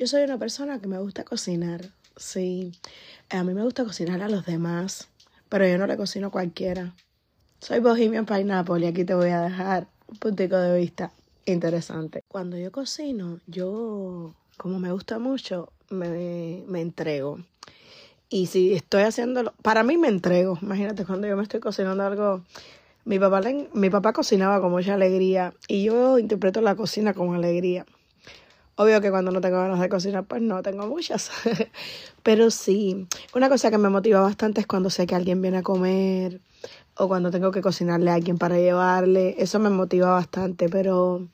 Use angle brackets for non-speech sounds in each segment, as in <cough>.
Yo soy una persona que me gusta cocinar. Sí, a mí me gusta cocinar a los demás, pero yo no le cocino a cualquiera. Soy Bohemian Pineapple y aquí te voy a dejar un puntico de vista interesante. Cuando yo cocino, yo, como me gusta mucho, me, me entrego. Y si estoy haciéndolo, para mí me entrego. Imagínate cuando yo me estoy cocinando algo. Mi papá, mi papá cocinaba con mucha alegría y yo interpreto la cocina con alegría. Obvio que cuando no tengo ganas de cocinar, pues no tengo muchas. <laughs> Pero sí, una cosa que me motiva bastante es cuando sé que alguien viene a comer o cuando tengo que cocinarle a alguien para llevarle. Eso me motiva bastante, pero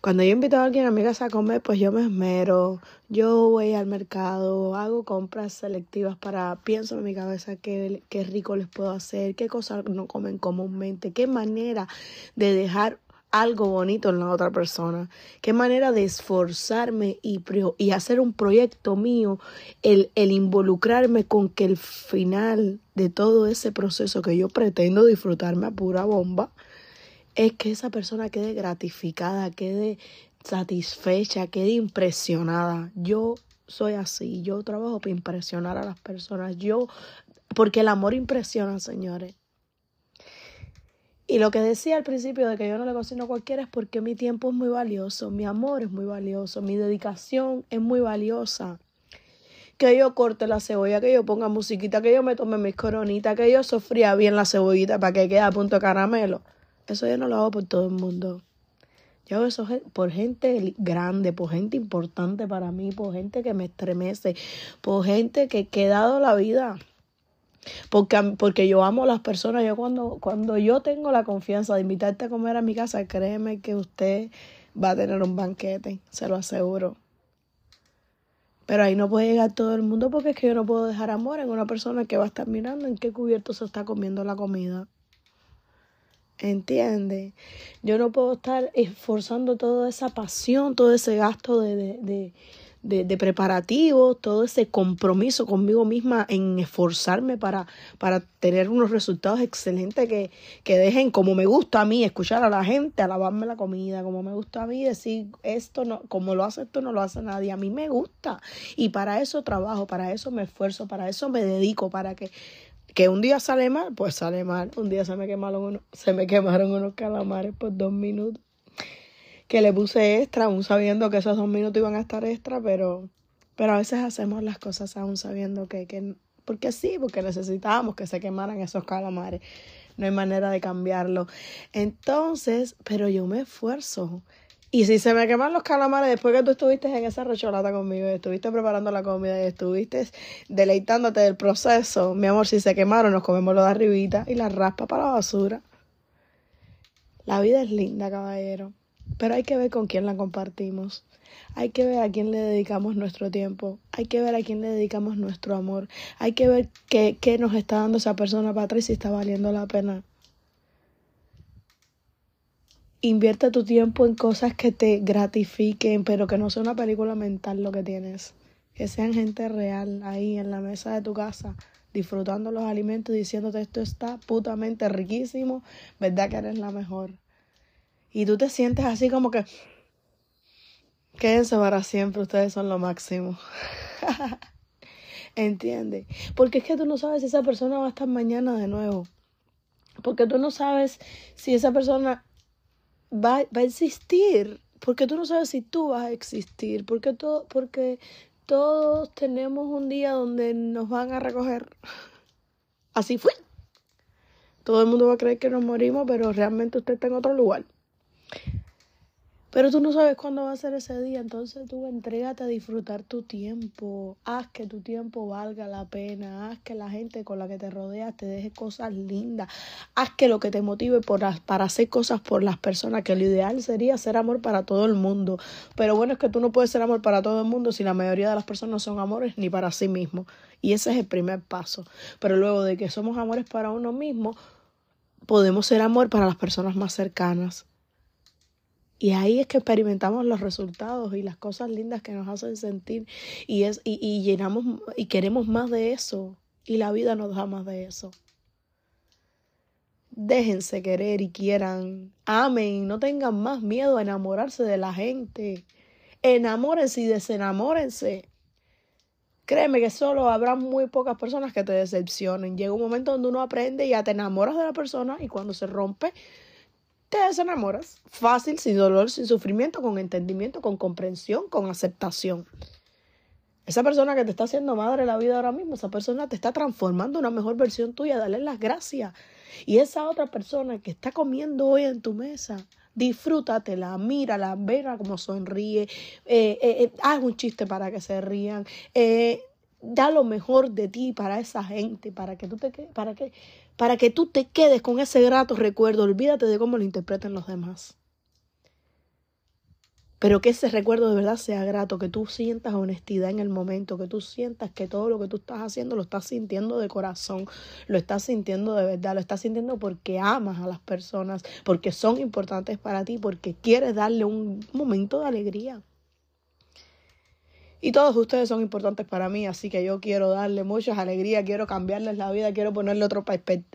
cuando yo invito a alguien a mi casa a comer, pues yo me esmero, yo voy al mercado, hago compras selectivas para, pienso en mi cabeza qué, qué rico les puedo hacer, qué cosas no comen comúnmente, qué manera de dejar algo bonito en la otra persona, qué manera de esforzarme y, y hacer un proyecto mío, el, el involucrarme con que el final de todo ese proceso que yo pretendo disfrutarme a pura bomba, es que esa persona quede gratificada, quede satisfecha, quede impresionada. Yo soy así, yo trabajo para impresionar a las personas, yo, porque el amor impresiona, señores. Y lo que decía al principio de que yo no le cocino a cualquiera es porque mi tiempo es muy valioso, mi amor es muy valioso, mi dedicación es muy valiosa. Que yo corte la cebolla, que yo ponga musiquita, que yo me tome mis coronitas, que yo sofría bien la cebollita para que quede a punto de caramelo. Eso yo no lo hago por todo el mundo. Yo hago eso por gente grande, por gente importante para mí, por gente que me estremece, por gente que, que he dado la vida. Porque, porque yo amo a las personas. Yo cuando, cuando yo tengo la confianza de invitarte a comer a mi casa, créeme que usted va a tener un banquete, se lo aseguro. Pero ahí no puede llegar todo el mundo porque es que yo no puedo dejar amor en una persona que va a estar mirando en qué cubierto se está comiendo la comida. ¿Entiendes? Yo no puedo estar esforzando toda esa pasión, todo ese gasto de, de, de, de preparativos, todo ese compromiso conmigo misma en esforzarme para, para tener unos resultados excelentes que, que dejen como me gusta a mí, escuchar a la gente, alabarme la comida, como me gusta a mí, decir esto no, como lo hace esto no lo hace nadie, a mí me gusta. Y para eso trabajo, para eso me esfuerzo, para eso me dedico, para que que un día sale mal, pues sale mal. Un día se me quemaron unos, se me quemaron unos calamares por dos minutos. Que le puse extra, aún sabiendo que esos dos minutos iban a estar extra, pero, pero a veces hacemos las cosas aún sabiendo que, que, porque sí, porque necesitábamos que se quemaran esos calamares. No hay manera de cambiarlo. Entonces, pero yo me esfuerzo. Y si se me queman los calamares después que tú estuviste en esa recholata conmigo, estuviste preparando la comida y estuviste deleitándote del proceso, mi amor, si se quemaron, nos comemos lo de arribita y la raspa para la basura. La vida es linda, caballero, pero hay que ver con quién la compartimos. Hay que ver a quién le dedicamos nuestro tiempo. Hay que ver a quién le dedicamos nuestro amor. Hay que ver qué, qué nos está dando esa persona para y si está valiendo la pena. Invierte tu tiempo en cosas que te gratifiquen, pero que no sea una película mental lo que tienes. Que sean gente real ahí en la mesa de tu casa, disfrutando los alimentos diciéndote esto está putamente riquísimo, verdad que eres la mejor. Y tú te sientes así como que quédense para siempre, ustedes son lo máximo. <laughs> ¿Entiendes? Porque es que tú no sabes si esa persona va a estar mañana de nuevo. Porque tú no sabes si esa persona va, va a existir, porque tú no sabes si tú vas a existir, porque, todo, porque todos tenemos un día donde nos van a recoger. <laughs> Así fue. Todo el mundo va a creer que nos morimos, pero realmente usted está en otro lugar. Pero tú no sabes cuándo va a ser ese día, entonces tú entrégate a disfrutar tu tiempo, haz que tu tiempo valga la pena, haz que la gente con la que te rodeas te deje cosas lindas, haz que lo que te motive por, para hacer cosas por las personas, que lo ideal sería ser amor para todo el mundo. Pero bueno, es que tú no puedes ser amor para todo el mundo si la mayoría de las personas no son amores ni para sí mismos. Y ese es el primer paso. Pero luego de que somos amores para uno mismo, podemos ser amor para las personas más cercanas. Y ahí es que experimentamos los resultados y las cosas lindas que nos hacen sentir y, es, y, y llenamos y queremos más de eso. Y la vida nos da más de eso. Déjense querer y quieran. Amen. No tengan más miedo a enamorarse de la gente. Enamórense y desenamórense. Créeme que solo habrá muy pocas personas que te decepcionen. Llega un momento donde uno aprende y ya te enamoras de la persona y cuando se rompe, te desenamoras. Fácil, sin dolor, sin sufrimiento, con entendimiento, con comprensión, con aceptación. Esa persona que te está haciendo madre la vida ahora mismo, esa persona te está transformando una mejor versión tuya, dale las gracias. Y esa otra persona que está comiendo hoy en tu mesa, disfrútatela, mírala, verla como sonríe, eh, eh, eh, haz un chiste para que se rían, da lo mejor de ti para esa gente, para que tú te para que, para que tú te quedes con ese grato recuerdo, olvídate de cómo lo interpreten los demás pero que ese recuerdo de verdad sea grato, que tú sientas honestidad en el momento, que tú sientas que todo lo que tú estás haciendo lo estás sintiendo de corazón, lo estás sintiendo de verdad, lo estás sintiendo porque amas a las personas, porque son importantes para ti, porque quieres darle un momento de alegría. Y todos ustedes son importantes para mí, así que yo quiero darle muchas alegrías, quiero cambiarles la vida, quiero ponerle otro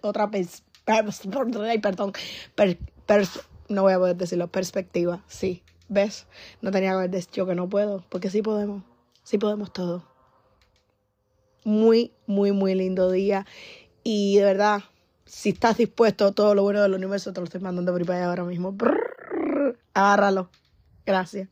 otra <laughs> perdón, no voy a poder decirlo, perspectiva, sí, ¿Ves? No tenía que haber dicho que no puedo, porque sí podemos, sí podemos todo. Muy, muy, muy lindo día. Y de verdad, si estás dispuesto, todo lo bueno del universo te lo estoy mandando por ahí ahora mismo. agárralo. Gracias.